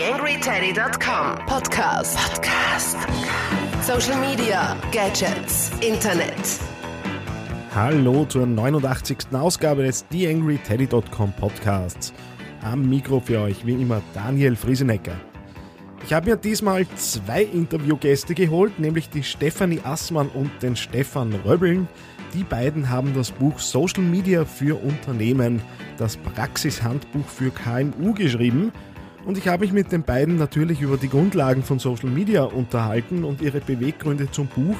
TheAngryTeddy.com Podcast. Podcast. Social Media, Gadgets, Internet. Hallo zur 89. Ausgabe des TheAngryTeddy.com Podcasts. Am Mikro für euch wie immer Daniel Friesenecker. Ich habe mir diesmal zwei Interviewgäste geholt, nämlich die Stefanie Assmann und den Stefan Röbbeln. Die beiden haben das Buch Social Media für Unternehmen, das Praxishandbuch für KMU geschrieben. Und ich habe mich mit den beiden natürlich über die Grundlagen von Social Media unterhalten und ihre Beweggründe zum Buch,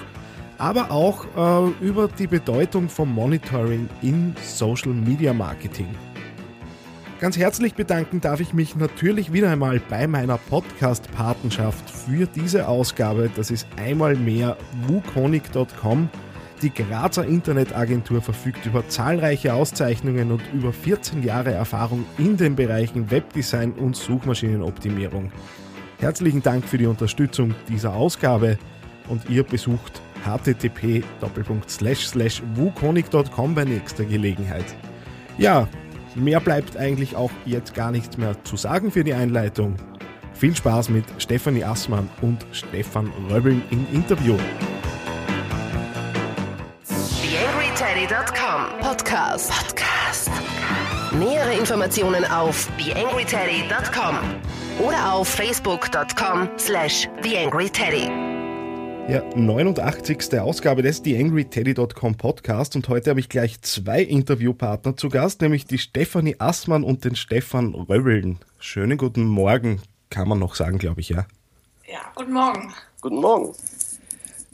aber auch äh, über die Bedeutung vom Monitoring in Social Media Marketing. Ganz herzlich bedanken darf ich mich natürlich wieder einmal bei meiner Podcast-Patenschaft für diese Ausgabe. Das ist einmal mehr wukonic.com. Die Grazer Internetagentur verfügt über zahlreiche Auszeichnungen und über 14 Jahre Erfahrung in den Bereichen Webdesign und Suchmaschinenoptimierung. Herzlichen Dank für die Unterstützung dieser Ausgabe und ihr besucht http://wukonic.com bei nächster Gelegenheit. Ja, mehr bleibt eigentlich auch jetzt gar nichts mehr zu sagen für die Einleitung. Viel Spaß mit Stefanie Assmann und Stefan Röbeln im Interview. Podcast. Podcast. Nähere Informationen auf TheAngryTeddy.com oder auf Facebook.com slash TheAngryTeddy. Ja, 89. Ausgabe des TheAngryTeddy.com Podcast und heute habe ich gleich zwei Interviewpartner zu Gast, nämlich die Stefanie Assmann und den Stefan Röbeln. Schönen guten Morgen, kann man noch sagen, glaube ich, ja. Ja, guten Morgen. Guten Morgen.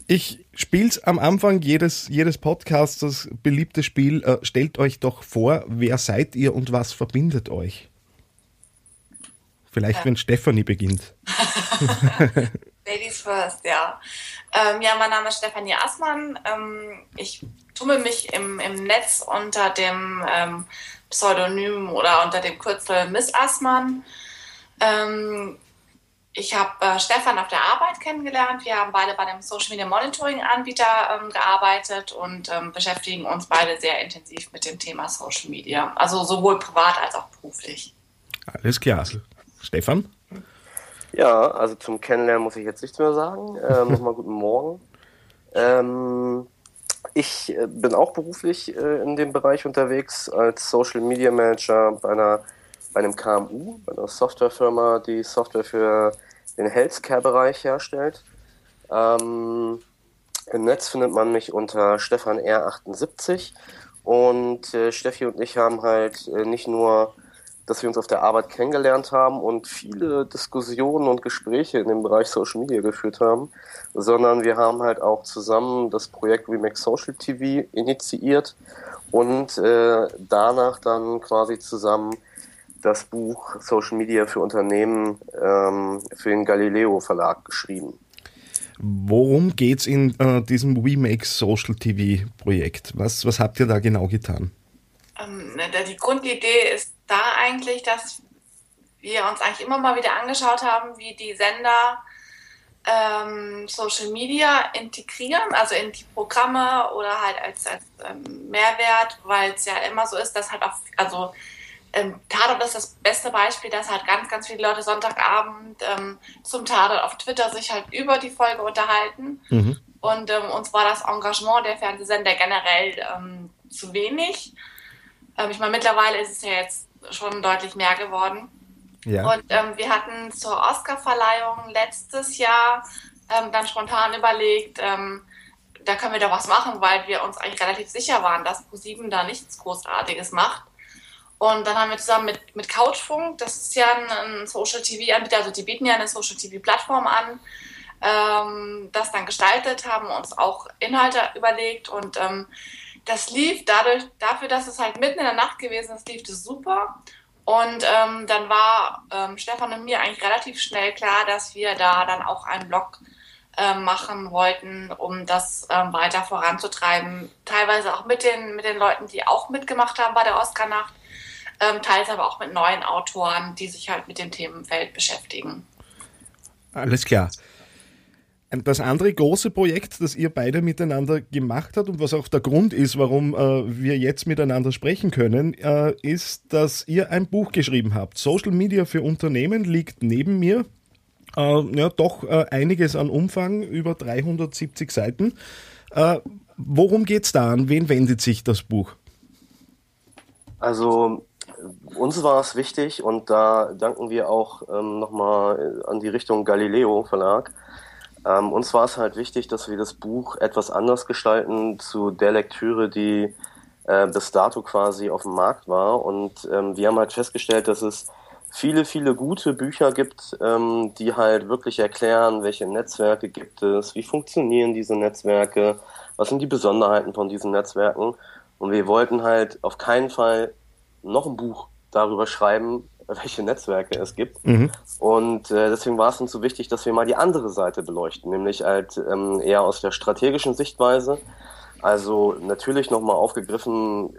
Ich spiele es am Anfang jedes, jedes Podcasts, das beliebte Spiel. Äh, stellt euch doch vor, wer seid ihr und was verbindet euch? Vielleicht, ja. wenn Stefanie beginnt. Ladies first, ja. Ähm, ja, mein Name ist Stefanie Assmann. Ähm, ich tummel mich im, im Netz unter dem ähm, Pseudonym oder unter dem Kürzel Miss Assmann. Ähm, ich habe äh, Stefan auf der Arbeit kennengelernt. Wir haben beide bei einem Social Media Monitoring Anbieter ähm, gearbeitet und ähm, beschäftigen uns beide sehr intensiv mit dem Thema Social Media. Also sowohl privat als auch beruflich. Alles klar. Stefan? Ja, also zum Kennenlernen muss ich jetzt nichts mehr sagen. Ähm, Nochmal guten Morgen. Ähm, ich äh, bin auch beruflich äh, in dem Bereich unterwegs als Social Media Manager bei einer bei einem KMU, bei einer Softwarefirma, die Software für den Healthcare-Bereich herstellt. Ähm, Im Netz findet man mich unter Stefan R78 und äh, Steffi und ich haben halt äh, nicht nur dass wir uns auf der Arbeit kennengelernt haben und viele Diskussionen und Gespräche in dem Bereich Social Media geführt haben, sondern wir haben halt auch zusammen das Projekt Remake Social TV initiiert und äh, danach dann quasi zusammen das Buch Social Media für Unternehmen ähm, für den Galileo Verlag geschrieben. Worum geht es in äh, diesem Remake Social TV Projekt? Was, was habt ihr da genau getan? Ähm, die Grundidee ist da eigentlich, dass wir uns eigentlich immer mal wieder angeschaut haben, wie die Sender ähm, Social Media integrieren, also in die Programme oder halt als, als ähm, Mehrwert, weil es ja immer so ist, dass halt auch, also ähm, Tatort ist das beste Beispiel, dass halt ganz, ganz viele Leute Sonntagabend ähm, zum Tatort auf Twitter sich halt über die Folge unterhalten. Mhm. Und ähm, uns war das Engagement der Fernsehsender generell ähm, zu wenig. Ähm, ich meine, mittlerweile ist es ja jetzt schon deutlich mehr geworden. Ja. Und ähm, wir hatten zur Oscar-Verleihung letztes Jahr dann spontan überlegt, da können wir doch was machen, weil wir uns eigentlich relativ sicher waren, dass ProSieben da nichts Großartiges macht. Und dann haben wir zusammen mit, mit Couchfunk, das ist ja ein, ein Social TV-Anbieter, also die bieten ja eine Social TV-Plattform an, ähm, das dann gestaltet, haben uns auch Inhalte überlegt und ähm, das lief dadurch, dafür, dass es halt mitten in der Nacht gewesen ist, lief das super. Und ähm, dann war ähm, Stefan und mir eigentlich relativ schnell klar, dass wir da dann auch einen Blog äh, machen wollten, um das ähm, weiter voranzutreiben. Teilweise auch mit den, mit den Leuten, die auch mitgemacht haben bei der Oscar-Nacht ähm, teils aber auch mit neuen Autoren, die sich halt mit dem Themenfeld beschäftigen. Alles klar. das andere große Projekt, das ihr beide miteinander gemacht habt und was auch der Grund ist, warum äh, wir jetzt miteinander sprechen können, äh, ist, dass ihr ein Buch geschrieben habt. Social Media für Unternehmen liegt neben mir. Äh, ja, doch äh, einiges an Umfang, über 370 Seiten. Äh, worum geht es da? An wen wendet sich das Buch? Also uns war es wichtig und da danken wir auch ähm, nochmal an die Richtung Galileo Verlag. Ähm, uns war es halt wichtig, dass wir das Buch etwas anders gestalten zu der Lektüre, die äh, bis dato quasi auf dem Markt war. Und ähm, wir haben halt festgestellt, dass es viele, viele gute Bücher gibt, ähm, die halt wirklich erklären, welche Netzwerke gibt es, wie funktionieren diese Netzwerke, was sind die Besonderheiten von diesen Netzwerken. Und wir wollten halt auf keinen Fall noch ein Buch darüber schreiben, welche Netzwerke es gibt. Mhm. Und äh, deswegen war es uns so wichtig, dass wir mal die andere Seite beleuchten, nämlich halt ähm, eher aus der strategischen Sichtweise. Also natürlich nochmal aufgegriffen,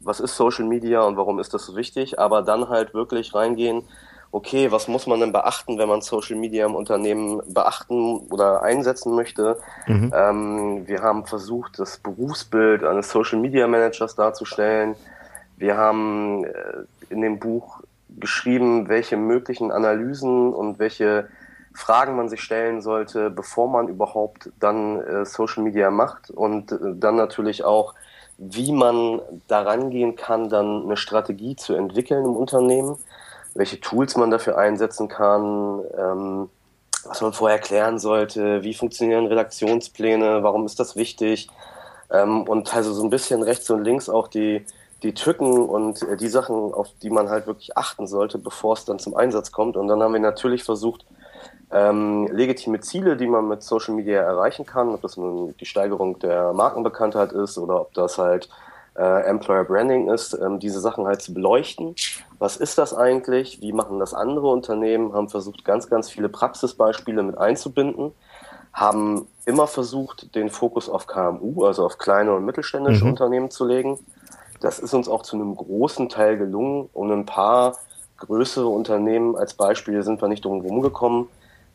was ist Social Media und warum ist das so wichtig, aber dann halt wirklich reingehen, okay, was muss man denn beachten, wenn man Social Media im Unternehmen beachten oder einsetzen möchte. Mhm. Ähm, wir haben versucht, das Berufsbild eines Social Media Managers darzustellen. Wir haben äh, in dem Buch geschrieben, welche möglichen Analysen und welche Fragen man sich stellen sollte, bevor man überhaupt dann äh, Social Media macht. Und äh, dann natürlich auch, wie man daran gehen kann, dann eine Strategie zu entwickeln im Unternehmen, welche Tools man dafür einsetzen kann, ähm, was man vorher klären sollte, wie funktionieren Redaktionspläne, warum ist das wichtig? Ähm, und also so ein bisschen rechts und links auch die die Tücken und äh, die Sachen, auf die man halt wirklich achten sollte, bevor es dann zum Einsatz kommt. Und dann haben wir natürlich versucht, ähm, legitime Ziele, die man mit Social Media erreichen kann, ob das nun die Steigerung der Markenbekanntheit ist oder ob das halt äh, Employer Branding ist, ähm, diese Sachen halt zu beleuchten. Was ist das eigentlich? Wie machen das andere Unternehmen? Haben versucht, ganz, ganz viele Praxisbeispiele mit einzubinden, haben immer versucht, den Fokus auf KMU, also auf kleine und mittelständische mhm. Unternehmen zu legen das ist uns auch zu einem großen Teil gelungen. Um ein paar größere Unternehmen als Beispiele sind wir nicht drum gekommen.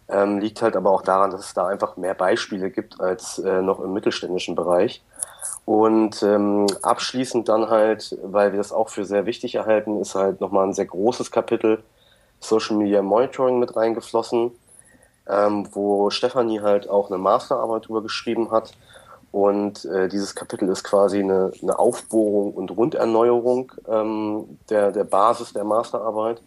Ähm, liegt halt aber auch daran, dass es da einfach mehr Beispiele gibt als äh, noch im mittelständischen Bereich. Und ähm, abschließend dann halt, weil wir das auch für sehr wichtig erhalten, ist halt nochmal ein sehr großes Kapitel Social Media Monitoring mit reingeflossen, ähm, wo Stefanie halt auch eine Masterarbeit drüber geschrieben hat und äh, dieses Kapitel ist quasi eine, eine Aufbohrung und Runderneuerung ähm, der, der Basis der Masterarbeit.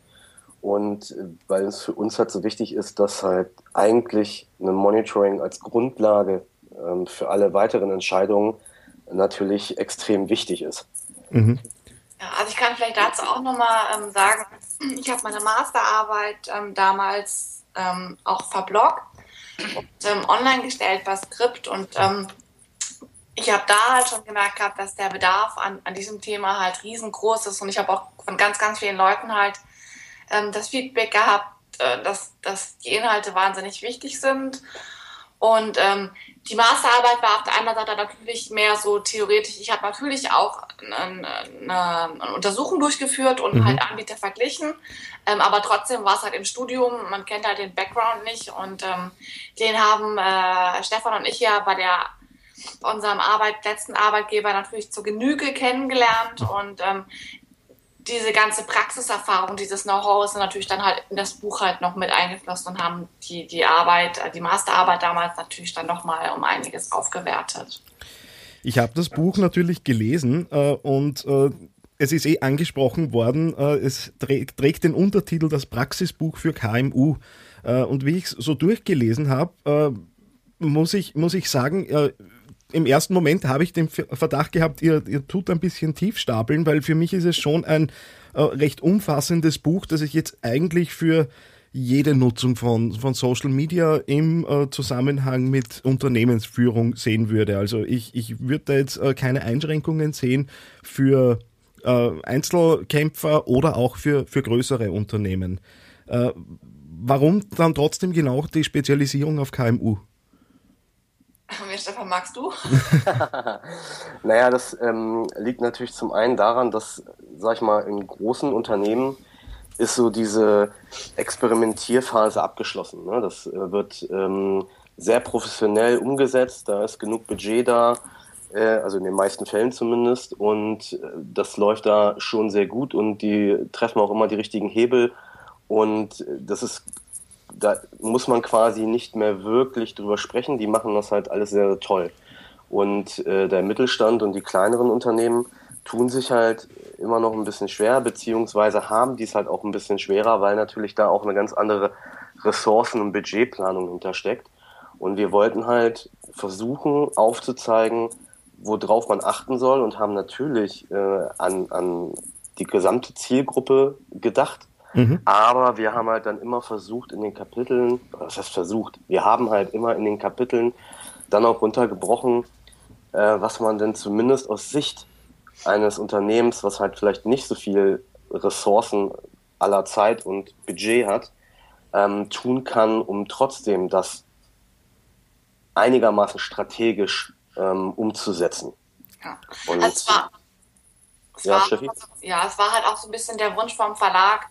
Und äh, weil es für uns halt so wichtig ist, dass halt eigentlich ein Monitoring als Grundlage ähm, für alle weiteren Entscheidungen natürlich extrem wichtig ist. Mhm. Ja, also ich kann vielleicht dazu auch nochmal ähm, sagen, ich habe meine Masterarbeit ähm, damals ähm, auch verbloggt und ähm, online gestellt bei Skript und ähm, ich habe da halt schon gemerkt gehabt, dass der Bedarf an, an diesem Thema halt riesengroß ist und ich habe auch von ganz, ganz vielen Leuten halt ähm, das Feedback gehabt, äh, dass, dass die Inhalte wahnsinnig wichtig sind. Und ähm, die Masterarbeit war auf der einen Seite natürlich mehr so theoretisch. Ich habe natürlich auch eine, eine, Untersuchung durchgeführt und mhm. halt Anbieter verglichen. Ähm, aber trotzdem war es halt im Studium, man kennt halt den Background nicht. Und ähm, den haben äh, Stefan und ich ja bei der unserem Arbeit, letzten Arbeitgeber natürlich zur Genüge kennengelernt und ähm, diese ganze Praxiserfahrung, dieses Know-how ist natürlich dann halt in das Buch halt noch mit eingeflossen und haben die, die Arbeit, äh, die Masterarbeit damals natürlich dann nochmal um einiges aufgewertet. Ich habe das Buch natürlich gelesen äh, und äh, es ist eh angesprochen worden, äh, es trägt, trägt, den Untertitel Das Praxisbuch für KMU. Äh, und wie ich es so durchgelesen habe, äh, muss, ich, muss ich sagen, im ersten Moment habe ich den Verdacht gehabt, ihr, ihr tut ein bisschen tief stapeln, weil für mich ist es schon ein äh, recht umfassendes Buch, das ich jetzt eigentlich für jede Nutzung von, von Social Media im äh, Zusammenhang mit Unternehmensführung sehen würde. Also ich, ich würde da jetzt äh, keine Einschränkungen sehen für äh, Einzelkämpfer oder auch für, für größere Unternehmen. Äh, warum dann trotzdem genau die Spezialisierung auf KMU? Wer Stefan, magst du? naja, das ähm, liegt natürlich zum einen daran, dass, sag ich mal, in großen Unternehmen ist so diese Experimentierphase abgeschlossen. Ne? Das äh, wird ähm, sehr professionell umgesetzt. Da ist genug Budget da, äh, also in den meisten Fällen zumindest. Und äh, das läuft da schon sehr gut und die treffen auch immer die richtigen Hebel. Und äh, das ist, da muss man quasi nicht mehr wirklich drüber sprechen. Die machen das halt alles sehr, sehr toll. Und äh, der Mittelstand und die kleineren Unternehmen tun sich halt immer noch ein bisschen schwer, beziehungsweise haben dies halt auch ein bisschen schwerer, weil natürlich da auch eine ganz andere Ressourcen- und Budgetplanung hintersteckt. Und wir wollten halt versuchen aufzuzeigen, worauf man achten soll und haben natürlich äh, an, an die gesamte Zielgruppe gedacht. Mhm. Aber wir haben halt dann immer versucht in den Kapiteln, was heißt versucht, wir haben halt immer in den Kapiteln dann auch runtergebrochen, äh, was man denn zumindest aus Sicht eines Unternehmens, was halt vielleicht nicht so viel Ressourcen aller Zeit und Budget hat, ähm, tun kann, um trotzdem das einigermaßen strategisch ähm, umzusetzen. Ja. Und also es war, es ja, war, ja, es war halt auch so ein bisschen der Wunsch vom Verlag,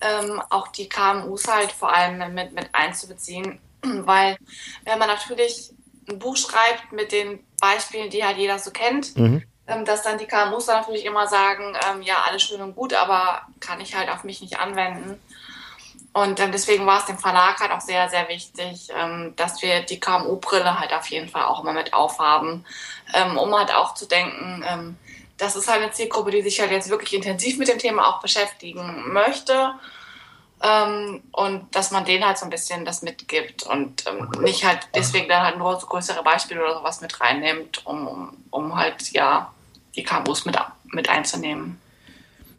ähm, auch die KMUs halt vor allem mit, mit einzubeziehen, weil wenn man natürlich ein Buch schreibt mit den Beispielen, die halt jeder so kennt, mhm. ähm, dass dann die KMUs dann natürlich immer sagen, ähm, ja, alles schön und gut, aber kann ich halt auf mich nicht anwenden. Und ähm, deswegen war es dem Verlag halt auch sehr, sehr wichtig, ähm, dass wir die KMU-Brille halt auf jeden Fall auch immer mit aufhaben, ähm, um halt auch zu denken, ähm, das ist halt eine Zielgruppe, die sich halt jetzt wirklich intensiv mit dem Thema auch beschäftigen möchte. Ähm, und dass man denen halt so ein bisschen das mitgibt und ähm, nicht halt deswegen dann halt nur so größere Beispiele oder sowas mit reinnimmt, um, um, um halt ja die KMUs mit, mit einzunehmen.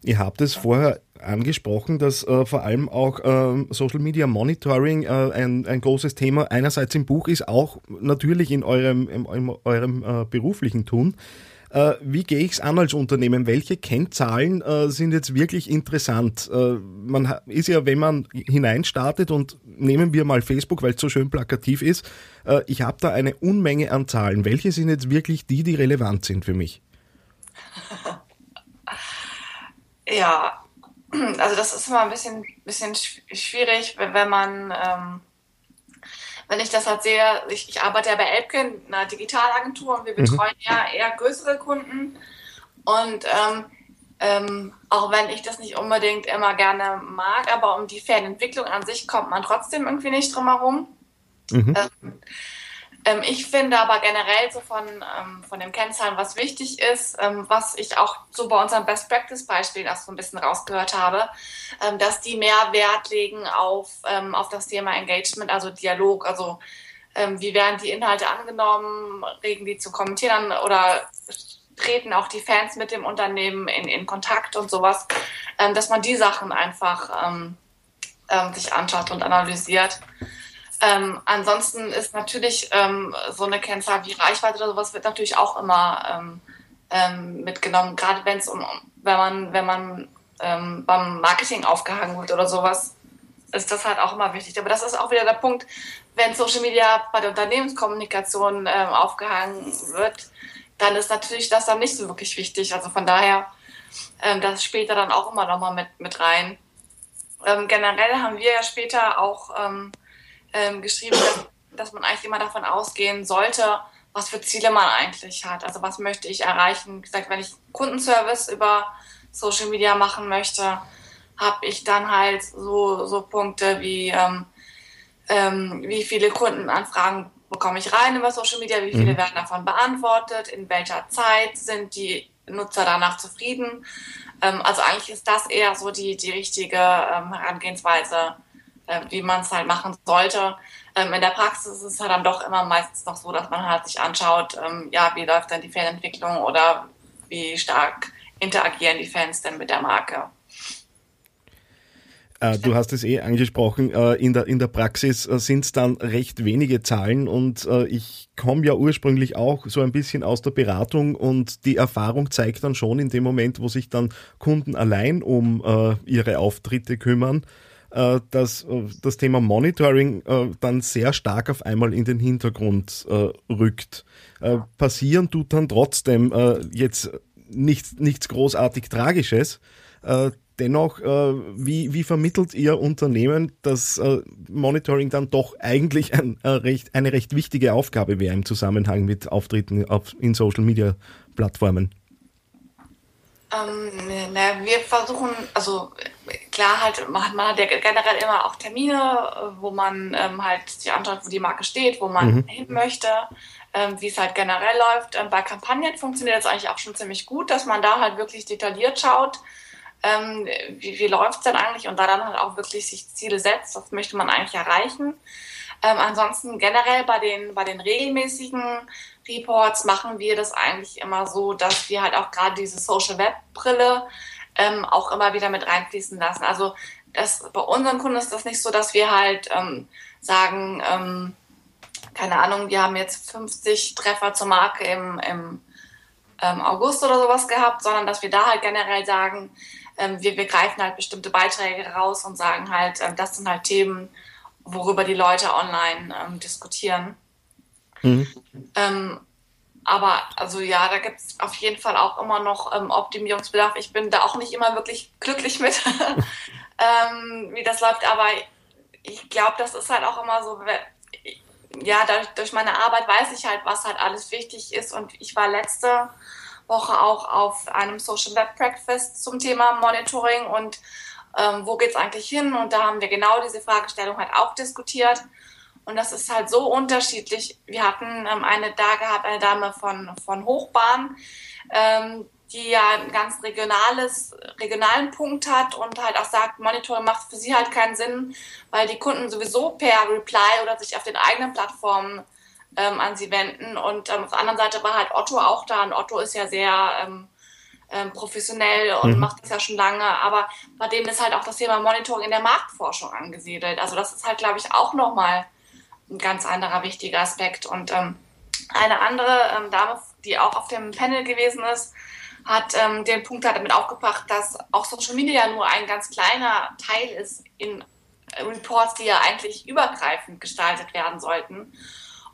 Ihr habt es vorher angesprochen, dass äh, vor allem auch äh, Social Media Monitoring äh, ein, ein großes Thema einerseits im Buch ist, auch natürlich in eurem, in, in eurem äh, beruflichen Tun. Äh, wie gehe ich es an als Unternehmen? Welche Kennzahlen äh, sind jetzt wirklich interessant? man ist ja, wenn man hineinstartet und nehmen wir mal Facebook, weil es so schön plakativ ist, ich habe da eine Unmenge an Zahlen. Welche sind jetzt wirklich die, die relevant sind für mich? Ja, also das ist immer ein bisschen, bisschen schwierig, wenn man, ähm, wenn ich das halt sehe, ich, ich arbeite ja bei Elbkin, einer Digitalagentur, und wir mhm. betreuen mhm. ja eher größere Kunden. Und ähm, ähm, auch wenn ich das nicht unbedingt immer gerne mag, aber um die Fernentwicklung an sich kommt man trotzdem irgendwie nicht drum herum. Mhm. Ähm, ähm, ich finde aber generell so von, ähm, von den Kennzahlen, was wichtig ist, ähm, was ich auch so bei unserem Best Practice Beispiel auch so ein bisschen rausgehört habe, ähm, dass die mehr Wert legen auf, ähm, auf das Thema Engagement, also Dialog, also ähm, wie werden die Inhalte angenommen, regen die zu kommentieren oder treten auch die Fans mit dem Unternehmen in, in Kontakt und sowas, dass man die Sachen einfach sich anschaut und analysiert. Ähm, ansonsten ist natürlich ähm, so eine Kennzahl wie Reichweite oder sowas wird natürlich auch immer ähm, ähm mitgenommen, gerade wenn es um, wenn man, wenn man ähm, beim Marketing aufgehangen wird oder sowas, ist das halt auch immer wichtig. Aber das ist auch wieder der Punkt, wenn Social Media bei der Unternehmenskommunikation ähm, aufgehangen wird, dann ist natürlich das dann nicht so wirklich wichtig. Also von daher, das da dann auch immer nochmal mit, mit rein. generell haben wir ja später auch ähm, geschrieben, dass, dass man eigentlich immer davon ausgehen sollte, was für Ziele man eigentlich hat. Also was möchte ich erreichen? Wie gesagt, wenn ich Kundenservice über Social Media machen möchte, habe ich dann halt so, so Punkte wie, ähm, ähm, wie viele Kundenanfragen bekomme ich rein über Social Media, wie viele mhm. werden davon beantwortet, in welcher Zeit sind die Nutzer danach zufrieden. Ähm, also eigentlich ist das eher so die, die richtige ähm, Herangehensweise äh, wie man es halt machen sollte. Ähm, in der Praxis ist es halt dann doch immer meistens noch so, dass man halt sich anschaut, ähm, ja, wie läuft denn die Fanentwicklung oder wie stark interagieren die Fans denn mit der Marke. Äh, du hast es eh angesprochen, äh, in, der, in der Praxis äh, sind es dann recht wenige Zahlen und äh, ich komme ja ursprünglich auch so ein bisschen aus der Beratung und die Erfahrung zeigt dann schon in dem Moment, wo sich dann Kunden allein um äh, ihre Auftritte kümmern, äh, dass äh, das Thema Monitoring äh, dann sehr stark auf einmal in den Hintergrund rückt. Passieren tut dann trotzdem jetzt nichts, nichts großartig Tragisches. dennoch, wie, wie vermittelt Ihr Unternehmen, dass Monitoring dann doch eigentlich ein, eine recht wichtige Aufgabe wäre im Zusammenhang mit Auftritten auf, in Social-Media-Plattformen? Ähm, na, wir versuchen, also klar halt, man, man hat ja generell immer auch Termine, wo man ähm, halt sich anschaut, wo die Marke steht, wo man mhm. hin möchte, ähm, wie es halt generell läuft. Ähm, bei Kampagnen funktioniert das eigentlich auch schon ziemlich gut, dass man da halt wirklich detailliert schaut, ähm, wie, wie läuft es denn eigentlich und da dann halt auch wirklich sich Ziele setzt, was möchte man eigentlich erreichen. Ähm, ansonsten generell bei den, bei den regelmäßigen Reports machen wir das eigentlich immer so, dass wir halt auch gerade diese Social Web Brille ähm, auch immer wieder mit reinfließen lassen. Also das, bei unseren Kunden ist das nicht so, dass wir halt ähm, sagen, ähm, keine Ahnung, wir haben jetzt 50 Treffer zur Marke im, im ähm, August oder sowas gehabt, sondern dass wir da halt generell sagen, ähm, wir, wir greifen halt bestimmte Beiträge raus und sagen halt, ähm, das sind halt Themen, worüber die Leute online ähm, diskutieren. Mhm. Ähm, aber also ja, da gibt es auf jeden Fall auch immer noch ähm, Optimierungsbedarf. Ich bin da auch nicht immer wirklich glücklich mit, ähm, wie das läuft. Aber ich glaube, das ist halt auch immer so, ja, dadurch, durch meine Arbeit weiß ich halt, was halt alles wichtig ist. Und ich war letzte Woche auch auf einem Social Web Breakfast zum Thema Monitoring und ähm, wo geht es eigentlich hin? Und da haben wir genau diese Fragestellung halt auch diskutiert. Und das ist halt so unterschiedlich. Wir hatten ähm, eine da gehabt, eine Dame von, von Hochbahn, ähm, die ja ein ganz regionales, regionalen Punkt hat und halt auch sagt, Monitoring macht für sie halt keinen Sinn, weil die Kunden sowieso per Reply oder sich auf den eigenen Plattformen ähm, an sie wenden. Und ähm, auf der anderen Seite war halt Otto auch da und Otto ist ja sehr ähm, ähm, professionell und mhm. macht das ja schon lange, aber bei denen ist halt auch das Thema Monitoring in der Marktforschung angesiedelt. Also das ist halt, glaube ich, auch nochmal ein ganz anderer wichtiger Aspekt. Und ähm, eine andere ähm, Dame, die auch auf dem Panel gewesen ist, hat ähm, den Punkt halt damit aufgebracht, dass auch Social Media nur ein ganz kleiner Teil ist in Reports, die ja eigentlich übergreifend gestaltet werden sollten.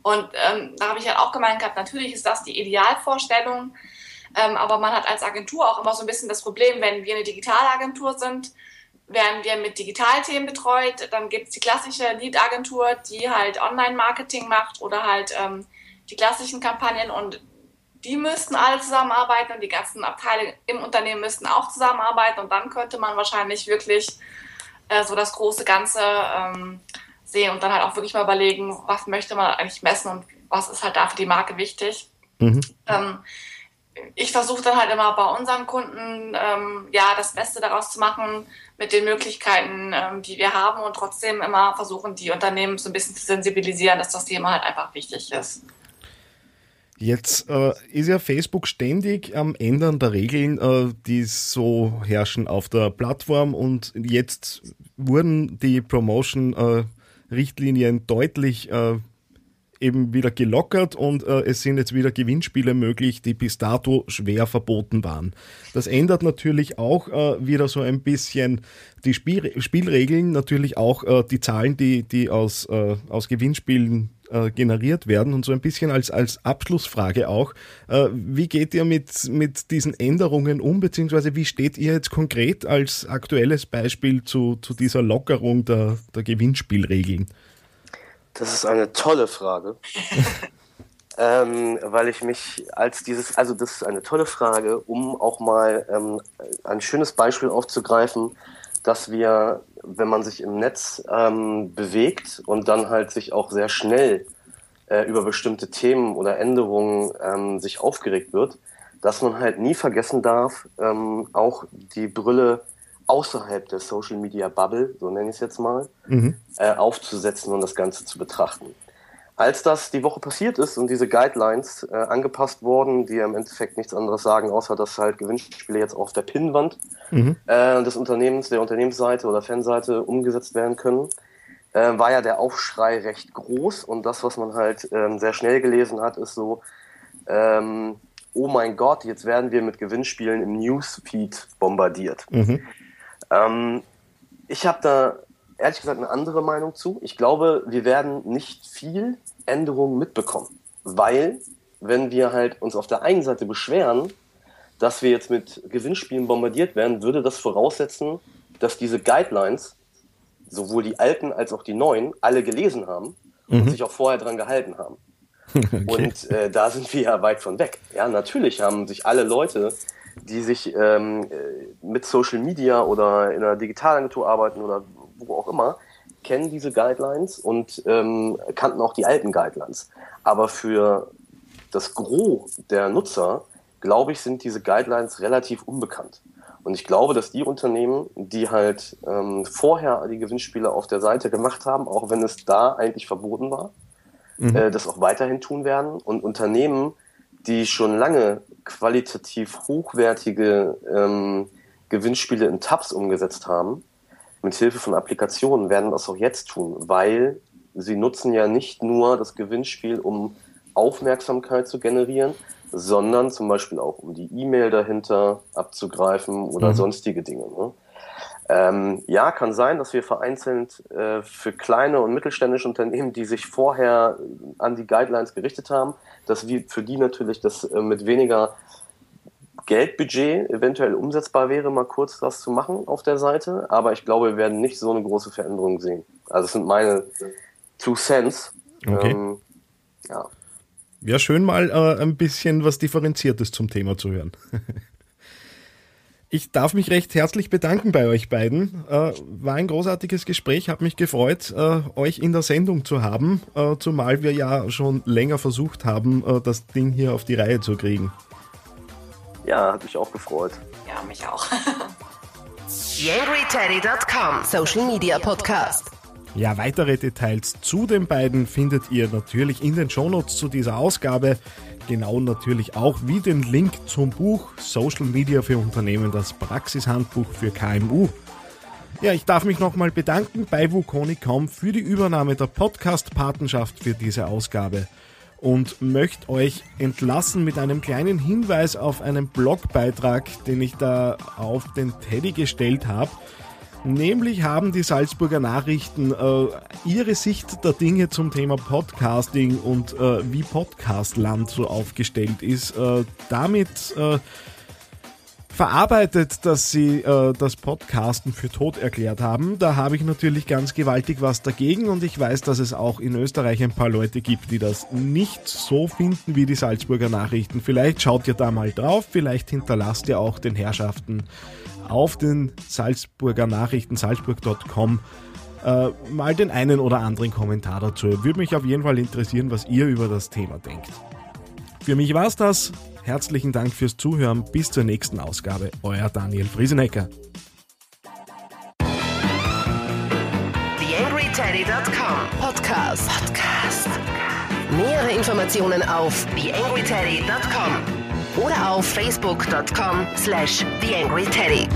Und ähm, da habe ich halt auch gemeint gehabt, natürlich ist das die Idealvorstellung, ähm, aber man hat als Agentur auch immer so ein bisschen das Problem, wenn wir eine Digitalagentur sind, werden wir mit Digitalthemen betreut. Dann gibt es die klassische Lead-Agentur, die halt Online-Marketing macht oder halt ähm, die klassischen Kampagnen und die müssten alle zusammenarbeiten und die ganzen Abteile im Unternehmen müssten auch zusammenarbeiten und dann könnte man wahrscheinlich wirklich äh, so das große Ganze ähm, sehen und dann halt auch wirklich mal überlegen, was möchte man eigentlich messen und was ist halt da für die Marke wichtig. Mhm. Ähm, ich versuche dann halt immer bei unseren Kunden ähm, ja das Beste daraus zu machen mit den Möglichkeiten, ähm, die wir haben und trotzdem immer versuchen, die Unternehmen so ein bisschen zu sensibilisieren, dass das Thema halt einfach wichtig ist. Jetzt äh, ist ja Facebook ständig am Ändern der Regeln, äh, die so herrschen auf der Plattform und jetzt wurden die Promotion-Richtlinien äh, deutlich äh, eben wieder gelockert und äh, es sind jetzt wieder Gewinnspiele möglich, die bis dato schwer verboten waren. Das ändert natürlich auch äh, wieder so ein bisschen die Spiel Spielregeln, natürlich auch äh, die Zahlen, die, die aus, äh, aus Gewinnspielen äh, generiert werden und so ein bisschen als, als Abschlussfrage auch, äh, wie geht ihr mit, mit diesen Änderungen um, beziehungsweise wie steht ihr jetzt konkret als aktuelles Beispiel zu, zu dieser Lockerung der, der Gewinnspielregeln? Das ist eine tolle Frage. ähm, weil ich mich als dieses, also das ist eine tolle Frage, um auch mal ähm, ein schönes Beispiel aufzugreifen, dass wir, wenn man sich im Netz ähm, bewegt und dann halt sich auch sehr schnell äh, über bestimmte Themen oder Änderungen ähm, sich aufgeregt wird, dass man halt nie vergessen darf, ähm, auch die Brille außerhalb der Social Media Bubble, so nenne ich es jetzt mal, mhm. äh, aufzusetzen und das Ganze zu betrachten. Als das die Woche passiert ist und diese Guidelines äh, angepasst wurden, die im Endeffekt nichts anderes sagen, außer dass halt Gewinnspiele jetzt auf der Pinnwand mhm. äh, des Unternehmens, der Unternehmensseite oder Fanseite umgesetzt werden können, äh, war ja der Aufschrei recht groß und das, was man halt ähm, sehr schnell gelesen hat, ist so, ähm, oh mein Gott, jetzt werden wir mit Gewinnspielen im Newsfeed bombardiert. Mhm. Ähm, ich habe da ehrlich gesagt eine andere Meinung zu. Ich glaube, wir werden nicht viel Änderungen mitbekommen, weil wenn wir halt uns auf der einen Seite beschweren, dass wir jetzt mit Gewinnspielen bombardiert werden, würde das voraussetzen, dass diese Guidelines, sowohl die alten als auch die neuen, alle gelesen haben mhm. und sich auch vorher dran gehalten haben. Okay. Und äh, da sind wir ja weit von weg. Ja, natürlich haben sich alle Leute, die sich ähm, äh, mit Social Media oder in einer Digitalagentur arbeiten oder wo auch immer, kennen diese Guidelines und ähm, kannten auch die alten Guidelines. Aber für das Gros der Nutzer, glaube ich, sind diese Guidelines relativ unbekannt. Und ich glaube, dass die Unternehmen, die halt ähm, vorher die Gewinnspiele auf der Seite gemacht haben, auch wenn es da eigentlich verboten war, mhm. äh, das auch weiterhin tun werden. Und Unternehmen, die schon lange qualitativ hochwertige ähm, Gewinnspiele in Tabs umgesetzt haben, mit Hilfe von Applikationen, werden das auch jetzt tun, weil sie nutzen ja nicht nur das Gewinnspiel, um Aufmerksamkeit zu generieren, sondern zum Beispiel auch um die E-Mail dahinter abzugreifen oder mhm. sonstige Dinge. Ne? Ähm, ja, kann sein, dass wir vereinzelt äh, für kleine und mittelständische Unternehmen, die sich vorher an die Guidelines gerichtet haben, dass wir für die natürlich das äh, mit weniger Geldbudget eventuell umsetzbar wäre, mal kurz das zu machen auf der Seite. Aber ich glaube, wir werden nicht so eine große Veränderung sehen. Also es sind meine Two Cents. Okay. Ähm, ja. Ja, schön mal äh, ein bisschen was Differenziertes zum Thema zu hören. ich darf mich recht herzlich bedanken bei euch beiden. Äh, war ein großartiges Gespräch, habe mich gefreut, äh, euch in der Sendung zu haben, äh, zumal wir ja schon länger versucht haben, äh, das Ding hier auf die Reihe zu kriegen. Ja, hat mich auch gefreut. Ja, mich auch. YangryTeddy.com Social Media Podcast. Ja, weitere Details zu den beiden findet ihr natürlich in den Shownotes zu dieser Ausgabe. Genau natürlich auch wie den Link zum Buch Social Media für Unternehmen, das Praxishandbuch für KMU. Ja, ich darf mich nochmal bedanken bei Wukoni.com für die Übernahme der Podcast-Patenschaft für diese Ausgabe und möchte euch entlassen mit einem kleinen Hinweis auf einen Blogbeitrag, den ich da auf den Teddy gestellt habe. Nämlich haben die Salzburger Nachrichten äh, ihre Sicht der Dinge zum Thema Podcasting und äh, wie Podcastland so aufgestellt ist, äh, damit äh, verarbeitet, dass sie äh, das Podcasten für tot erklärt haben. Da habe ich natürlich ganz gewaltig was dagegen und ich weiß, dass es auch in Österreich ein paar Leute gibt, die das nicht so finden wie die Salzburger Nachrichten. Vielleicht schaut ihr da mal drauf, vielleicht hinterlasst ihr auch den Herrschaften auf den Salzburger Nachrichten, salzburg.com, äh, mal den einen oder anderen Kommentar dazu. Würde mich auf jeden Fall interessieren, was ihr über das Thema denkt. Für mich war es das. Herzlichen Dank fürs Zuhören. Bis zur nächsten Ausgabe. Euer Daniel Friesenecker. TheAngryTeddy.com Podcast. Podcast. Nähere Informationen auf TheAngryTeddy.com oder auf facebook.com slash TheAngryTeddy.